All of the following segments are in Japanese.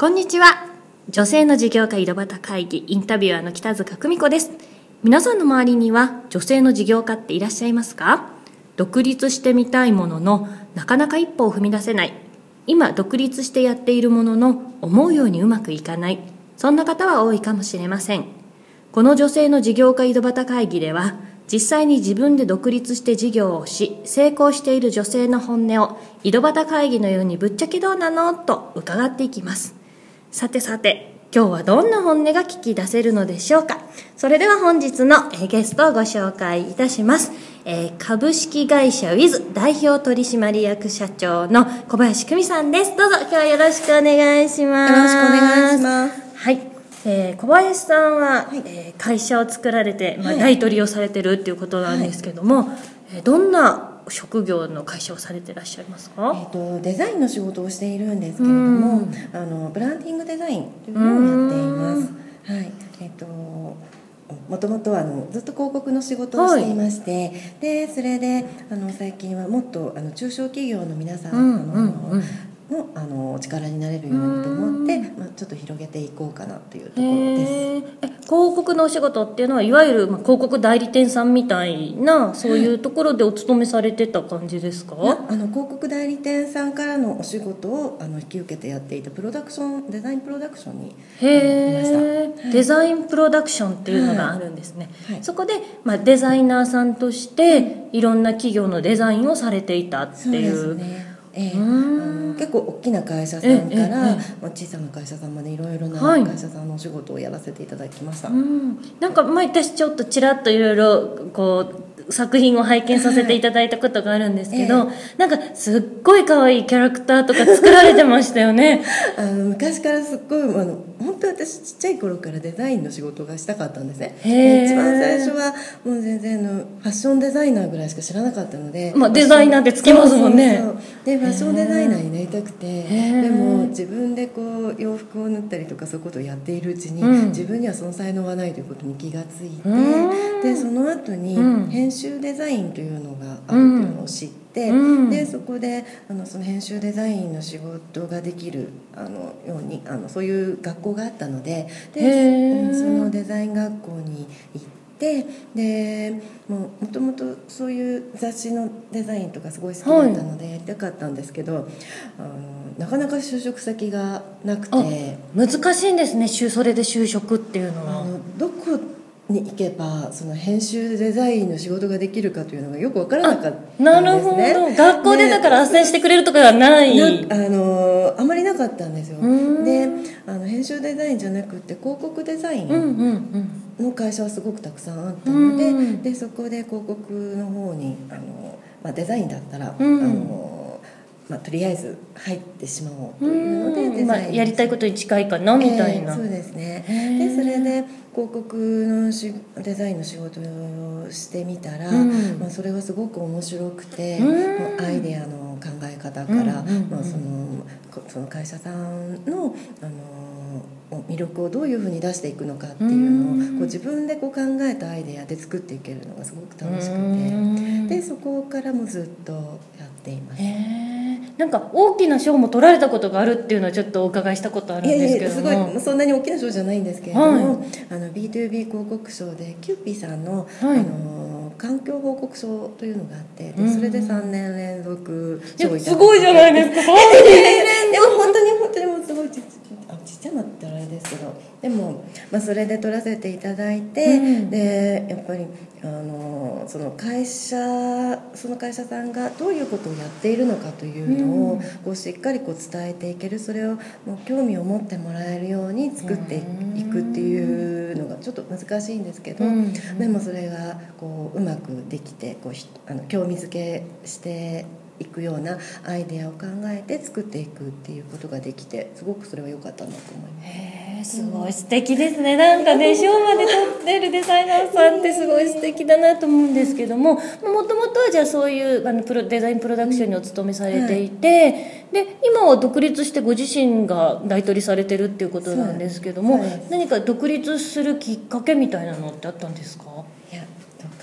こんにちは。女性の事業家井戸端会議インタビュアーの北塚久美子です。皆さんの周りには女性の事業家っていらっしゃいますか？独立してみたいもののなかなか一歩を踏み出せない。今独立してやっているものの思うようにうまくいかない。そんな方は多いかもしれません。この女性の事業家井戸端会議では実際に自分で独立して事業をし成功している女性の本音を井戸端会議のようにぶっちゃけどうなの？と伺っていきます。さてさて今日はどんな本音が聞き出せるのでしょうか？それでは本日のゲストをご紹介いたします、えー、株式会社ウィズ代表取締役社長の小林久美さんです。どうぞ今日はよろしくお願いします。よろしくお願いします。はい。えー、小林さんは、はい、えー、会社を作られて、まあ、大取りをされてるっていうことなんですけども、はい、えー、どんな職業の会社をされてらっしゃいますか、えーと、デザインの仕事をしているんですけれども、あのブランディングデザインというのをやっています。はい。えーと、もともとあのずっと広告の仕事をしていまして、はい、でそれであの最近はもっとあの中小企業の皆さん、うんうんうん、のあの力になれるようにと思って、まあ、ちょっと広げていこうかなというところです。え広告のお仕事っていうのはいわゆる、まあ、広告代理店さんみたいなそういうところでお勤めされてた感じですか、はい、あの広告代理店さんからのお仕事をあの引き受けてやっていたプロダクションデザインプロダクションにへいました、はい、デザインプロダクションっていうのがあるんですね、はい、そこで、まあ、デザイナーさんとしていろんな企業のデザインをされていたっていう。そうですねえー、あの結構大きな会社さんから、まあ、小さな会社さんまでいろいろな会社さんのお仕事をやらせていただきました、はい、なんか前私ちょっとちらっといろいろこう作品を拝見させていただいたことがあるんですけど、はいえ。ー、なんかすっごい可愛いキャラクターとか作られてましたよね。あの昔からすっごいあの本当私ちっちゃい頃からデザインの仕事がしたかったんですね。一番最初はもう全然のファッションデザイナーぐらいしか知らなかったので、まあ、デザイナーってつきますもんね。でファッションデザイナーになりたくてでも自分でこう洋服を縫ったりとかそういうことをやっているうちに、うん、自分にはその才能がないということに気がついてでその後に編集デザインというのがあるというのを知って、うん、でそこであのその編集デザインの仕事ができるあのようにあのそういう学校があったのででそのデザイン学校に行って。でもともとそういう雑誌のデザインとかすごい好きだったのでやりたかったんですけど、はい、あのなかなか就職先がなくて難しいんですねそれで就職っていうのは。あのどこに行けばその編集デザインの仕事ができるかというのがよく分からなかったんですね。なるほど。学校でだから斡旋してくれるとかはない、ね、あのあまりなかったんですよ。であの編集デザインじゃなくて広告デザインの会社はすごくたくさんあったのででそこで広告の方にあの、まあ、デザインだったら、あのまあ、とりあえず入ってしまおうというのでまあ、やりたいことに近いかなみたいな、えー、そうですね。でそれで広告のしデザインの仕事をしてみたら、うん、まあ、それがすごく面白くて、うん、アイデアの考え方から、まあ、そのその会社さんのあの魅力をどういうふうに出していくのかっていうのをこう自分でこう考えたアイデアで作っていけるのがすごく楽しくて。でそこからもずっとやっています。なんか大きな賞も取られたことがあるっていうのはちょっとお伺いしたことあるんですけどすごいそんなに大きな賞じゃないんですけれども、はい、あの B2B 広告賞でキューピーさんの,、はい、あの環境報告書というのがあってでそれで3年連続賞いたすごいじゃないですか。でも本当に本当にもすごいちっちゃなってあれですけどでも、まあ、それで取らせていただいて、うん、でやっぱりあのその会社その会社さんがどういうことをやっているのかというのを、こうしっかりこう伝えていけるそれをもう興味を持ってもらえるように作っていくっていうのがちょっと難しいんですけど、でもそれがこううまくできてこうあの興味づけしていくようなアイデアを考えて作っていくっていうことができてすごくそれは良かったなと思います。へすごい素敵ですね。なんかね 賞まで取ってるデザイナーさんってすごい素敵だなと思うんですけどももともとはじゃあそういうあのプロデザインプロダクションにお勤めされていて、はい、で今は独立してご自身が大取りされてるっていうことなんですけども何か独立するきっかけみたいなのってあったんですか？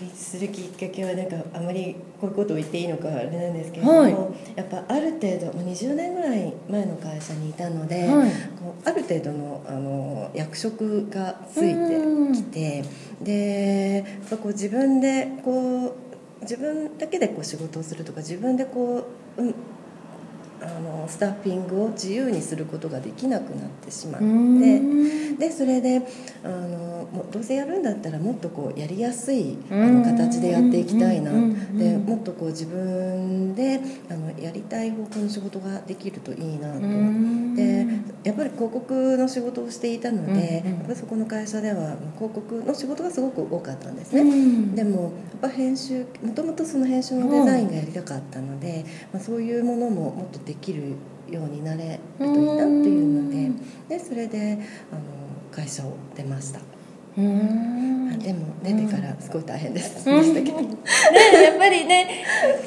立するきっかけはなんかあまりこういうことを言っていいのかあれなんですけれども、はい、やっぱある程度20年ぐらい前の会社にいたので、はい、こうある程度のあの役職がついてきてでやっぱこう自分でこう自分だけでこう仕事をするとか自分でこう、うんあのスタッフィングを自由にすることができなくなってしまってでそれであのもうどうせやるんだったらもっとこうやりやすいあの形でやっていきたいなでもっとこう自分であのやりたい方向の仕事ができるといいなとでやっぱり広告の仕事をしていたのでやっぱりそこの会社では広告の仕事がすごく多かったんですね。でもやっぱ編集もともとその編集のデザインがやりたかったので、まあ、そういうものももっとできるようになれるといいなっていうのででそれであの会社を出ました。うん。でも出てからすごい大変です、でしたけど、ね、やっぱりね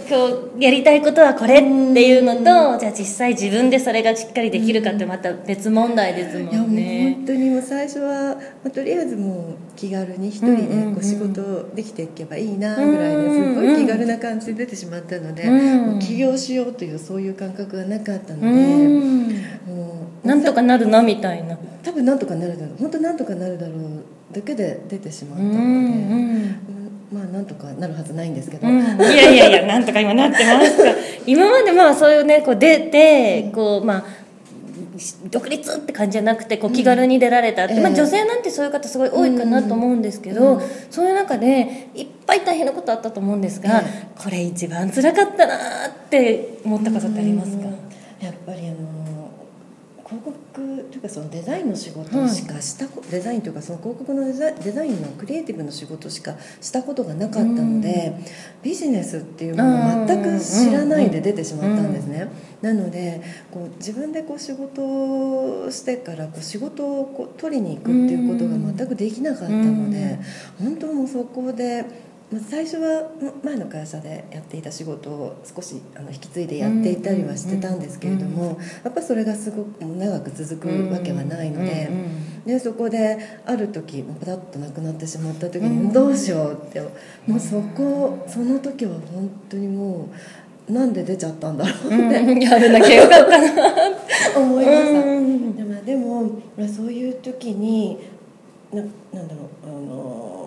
こうやりたいことはこれっていうのとじゃあ実際自分でそれがしっかりできるかってまた別問題ですもんね。いやもう本当にもう最初は、まあ、とりあえずもう気軽に一人でこう仕事できていけばいいなぐらいですごい気軽な感じで出てしまったので、もう起業しようというそういう感覚がなかったので、もうなんとかなるなみたいな。多分なんとかなるだろう。本当なんとかなるだろうだけで出てしまったので、うん、まあなんとかなるはずないんですけど、うん、いやいやいやなんとか今なってます。か今までまあそういうねこう出てこうまあ独立って感じじゃなくてこう気軽に出られたって、うん、まあ、女性なんてそういう方すごい多いかなと思うんですけど、うん、そういう中でいっぱい大変なことあったと思うんですが、うん、これ一番辛かったなって思ったことってありますか、やっぱりあの広告というかそのデザインの仕事しかした、うん、デザインというかその広告のデザデザインのクリエイティブの仕事しかしたことがなかったので、うん、ビジネスっていうものを全く知らないで出てしまったんですね、なのでこう自分でこう仕事をしてからこう仕事をこう取りに行くっていうことが全くできなかったので、本当もうそこで。最初は前の会社でやっていた仕事を少しあの引き継いでやっていたりはしてたんですけれどもやっぱそれがすごく長く続くわけはないのででそこである時パタッとなくなってしまった時にどうしようってもうそこその時は本当にもうなんで出ちゃったんだろうって、うん、やるだけよかったな思いました、でもでもそういう時にななんだろうあの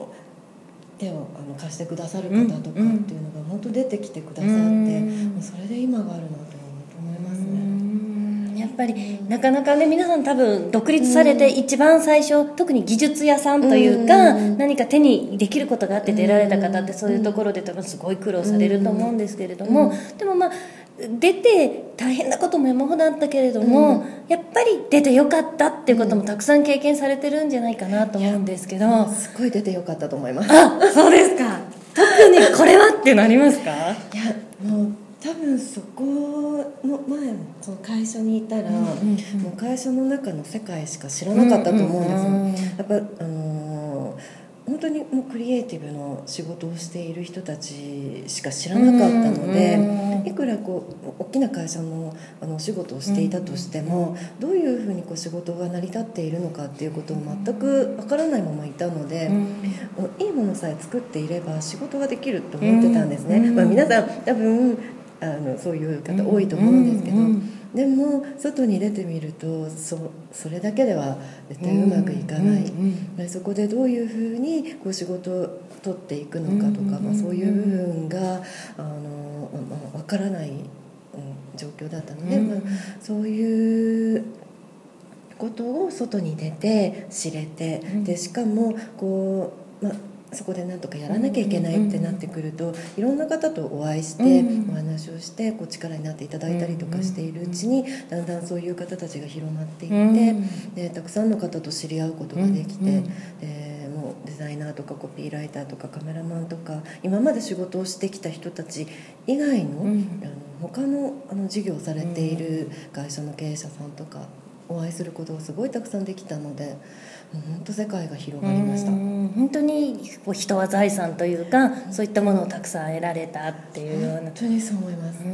手をあの貸してくださる方とかっていうのが本当出てきてくださって、うそれで今があるなと思いますね。やっぱりなかなかね皆さん多分独立されて一番最初特に技術屋さんというか何か手にできることがあって出られた方ってそういうところで多分すごい苦労されると思うんですけれどもでもまあ出て大変なことも山ほどあったけれども、うん、やっぱり出てよかったっていうこともたくさん経験されてるんじゃないかなと思うんですけど、すごい出てよかったと思います。あそうですか。特にこれはってなりますか？いやもう多分そこの前その会社にいたら、うんうんうん、もう会社の中の世界しか知らなかったと思うんですよ、うんうん、やっぱあのー本当にもうクリエイティブの仕事をしている人たちしか知らなかったのでいくらこう大きな会社のあのお仕事をしていたとしてもどういうふうにこう仕事が成り立っているのかっていうことを全くわからないままいたのでいいものさえ作っていれば仕事ができると思ってたんですね。まあ、皆さん多分あのそういう方多いと思うんですけど。でも外に出てみるとそそれだけでは絶対うまくいかない、うんそこでどういうふうにこう仕事を取っていくのかとか、まあ、そういう部分があの、まあ、分からない、うん、状況だったので、まあ、そういうことを外に出て知れてでしかもこう、まあそこでなんとかやらなきゃいけないってなってくるといろんな方とお会いしてお話をしてこう力になっていただいたりとかしているうちにだんだんそういう方たちが広まっていってでたくさんの方と知り合うことができてでもうデザイナーとかコピーライターとかカメラマンとか今まで仕事をしてきた人たち以外の,、あの他のあの事業をされている会社の経営者さんとかお会いすることがすごいたくさんできたので。本当世界が広がりました。本当に人は財産というかそういったものをたくさん得られたっていうような。本当にそう思います、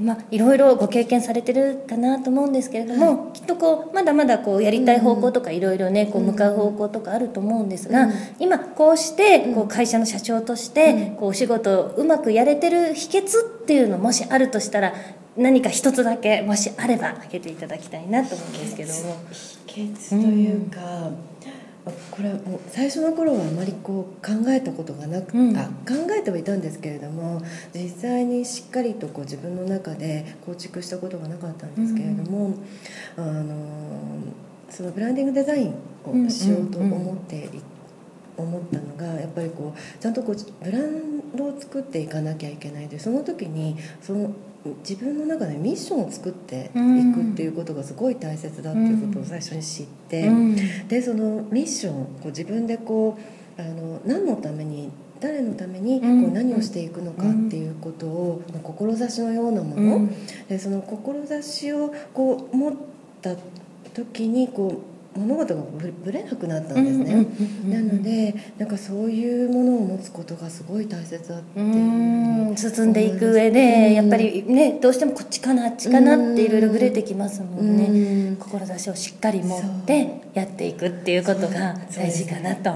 まあ、いろいろご経験されてるかなと思うんですけれども、はい、きっとこうまだまだこうやりたい方向とかいろいろねこう向かう方向とかあると思うんですが、うん、今こうしてこう会社の社長としてこうお仕事をうまくやれてる秘訣っていうのもしあるとしたら何か一つだけもしあれば開けていただきたいなと思うんですけども。秘訣というか、うんこれはもう最初の頃はあまりこう考えたことがなく、うん、あ考えてはいたんですけれども実際にしっかりとこう自分の中で構築したことがなかったんですけれども、うん、あのそのブランディングデザインをしようと思ってい思ったのがやっぱりこうちゃんとこうブランドを作っていかなきゃいけない。でその時にその自分の中でミッションを作っていくっていうことがすごい大切だっていうことを最初に知って、うん、でそのミッションこう自分でこうあの何のために誰のためにこう何をしていくのかっていうことを、うん、志のようなもの、うん、でその志をこう持った時にこう物事がぶれなくなったんですね、なのでなんかそういうものを持つことがすごい大切だって進んでいく上でやっぱりねどうしてもこっちかなあっちかなっていろいろぶれてきますもんね。志をしっかり持ってやっていくっていうことが大事かなと。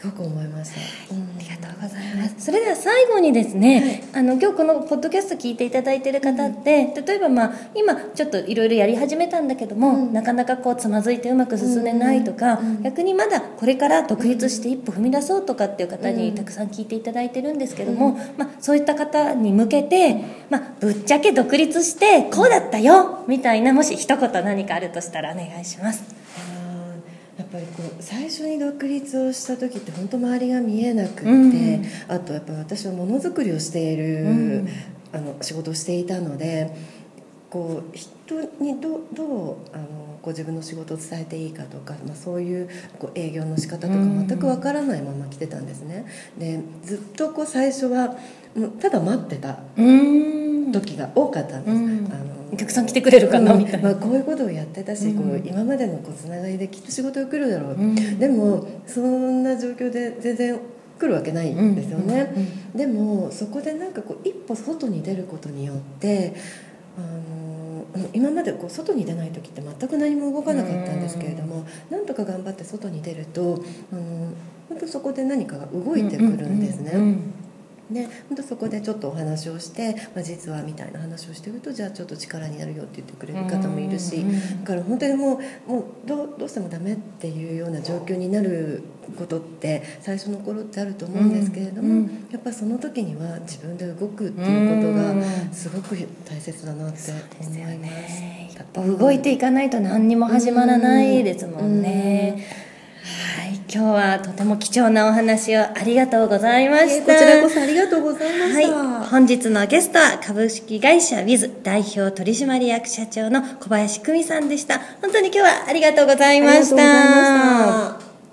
すごく思いました、うん、ありがとうございます。それでは最後にですね、はい、あの今日このポッドキャスト聞いていただいている方って、うん、例えばまあ今ちょっといろいろやり始めたんだけども、うん、なかなかこうつまずいてうまく進めないとか、逆にまだこれから独立して一歩踏み出そうとかっていう方にたくさん聞いていただいてるんですけども、まあ、そういった方に向けて、まあ、ぶっちゃけ独立してこうだったよみたいなもし一言何かあるとしたらお願いします。やっぱりこう最初に独立をした時って本当周りが見えなくて、うん、あとやっぱ私はものづくりをしている、うん、あの仕事をしていたのでこう人にどどうあのこう自分の仕事を伝えていいかとか、まあ、そういうこう営業の仕方とか全くわからないまま来てたんですね。でずっとこう最初はただ待ってた時が多かったんです。あのお客さん来てくれるかなみたいな、まあ、こういうことをやってたし、こう今までのこうつながりできっと仕事が来るだろう、でもそんな状況で全然来るわけないんですよね、でもそこでなんかこう一歩外に出ることによってあの今までこう外に出ない時って全く何も動かなかったんですけれども、なんとか頑張って外に出るとあの本当そこで何かが動いてくるんですね。で本当そこでちょっとお話をして、まあ、実はみたいな話をしてるとじゃあちょっと力になるよって言ってくれる方もいるしだから本当にもうもうどうどうしてもダメっていうような状況になることって最初の頃ってあると思うんですけれども、やっぱその時には自分で動くっていうことがすごく大切だなって思います。やっぱ動いていかないと何にも始まらないですもんね。今日はとても貴重なお話をありがとうございました。こちらこそありがとうございました。はい、本日のゲストは株式会社ウィズ代表取締役社長の小林久美さんでした。本当に今日はありがとうございました。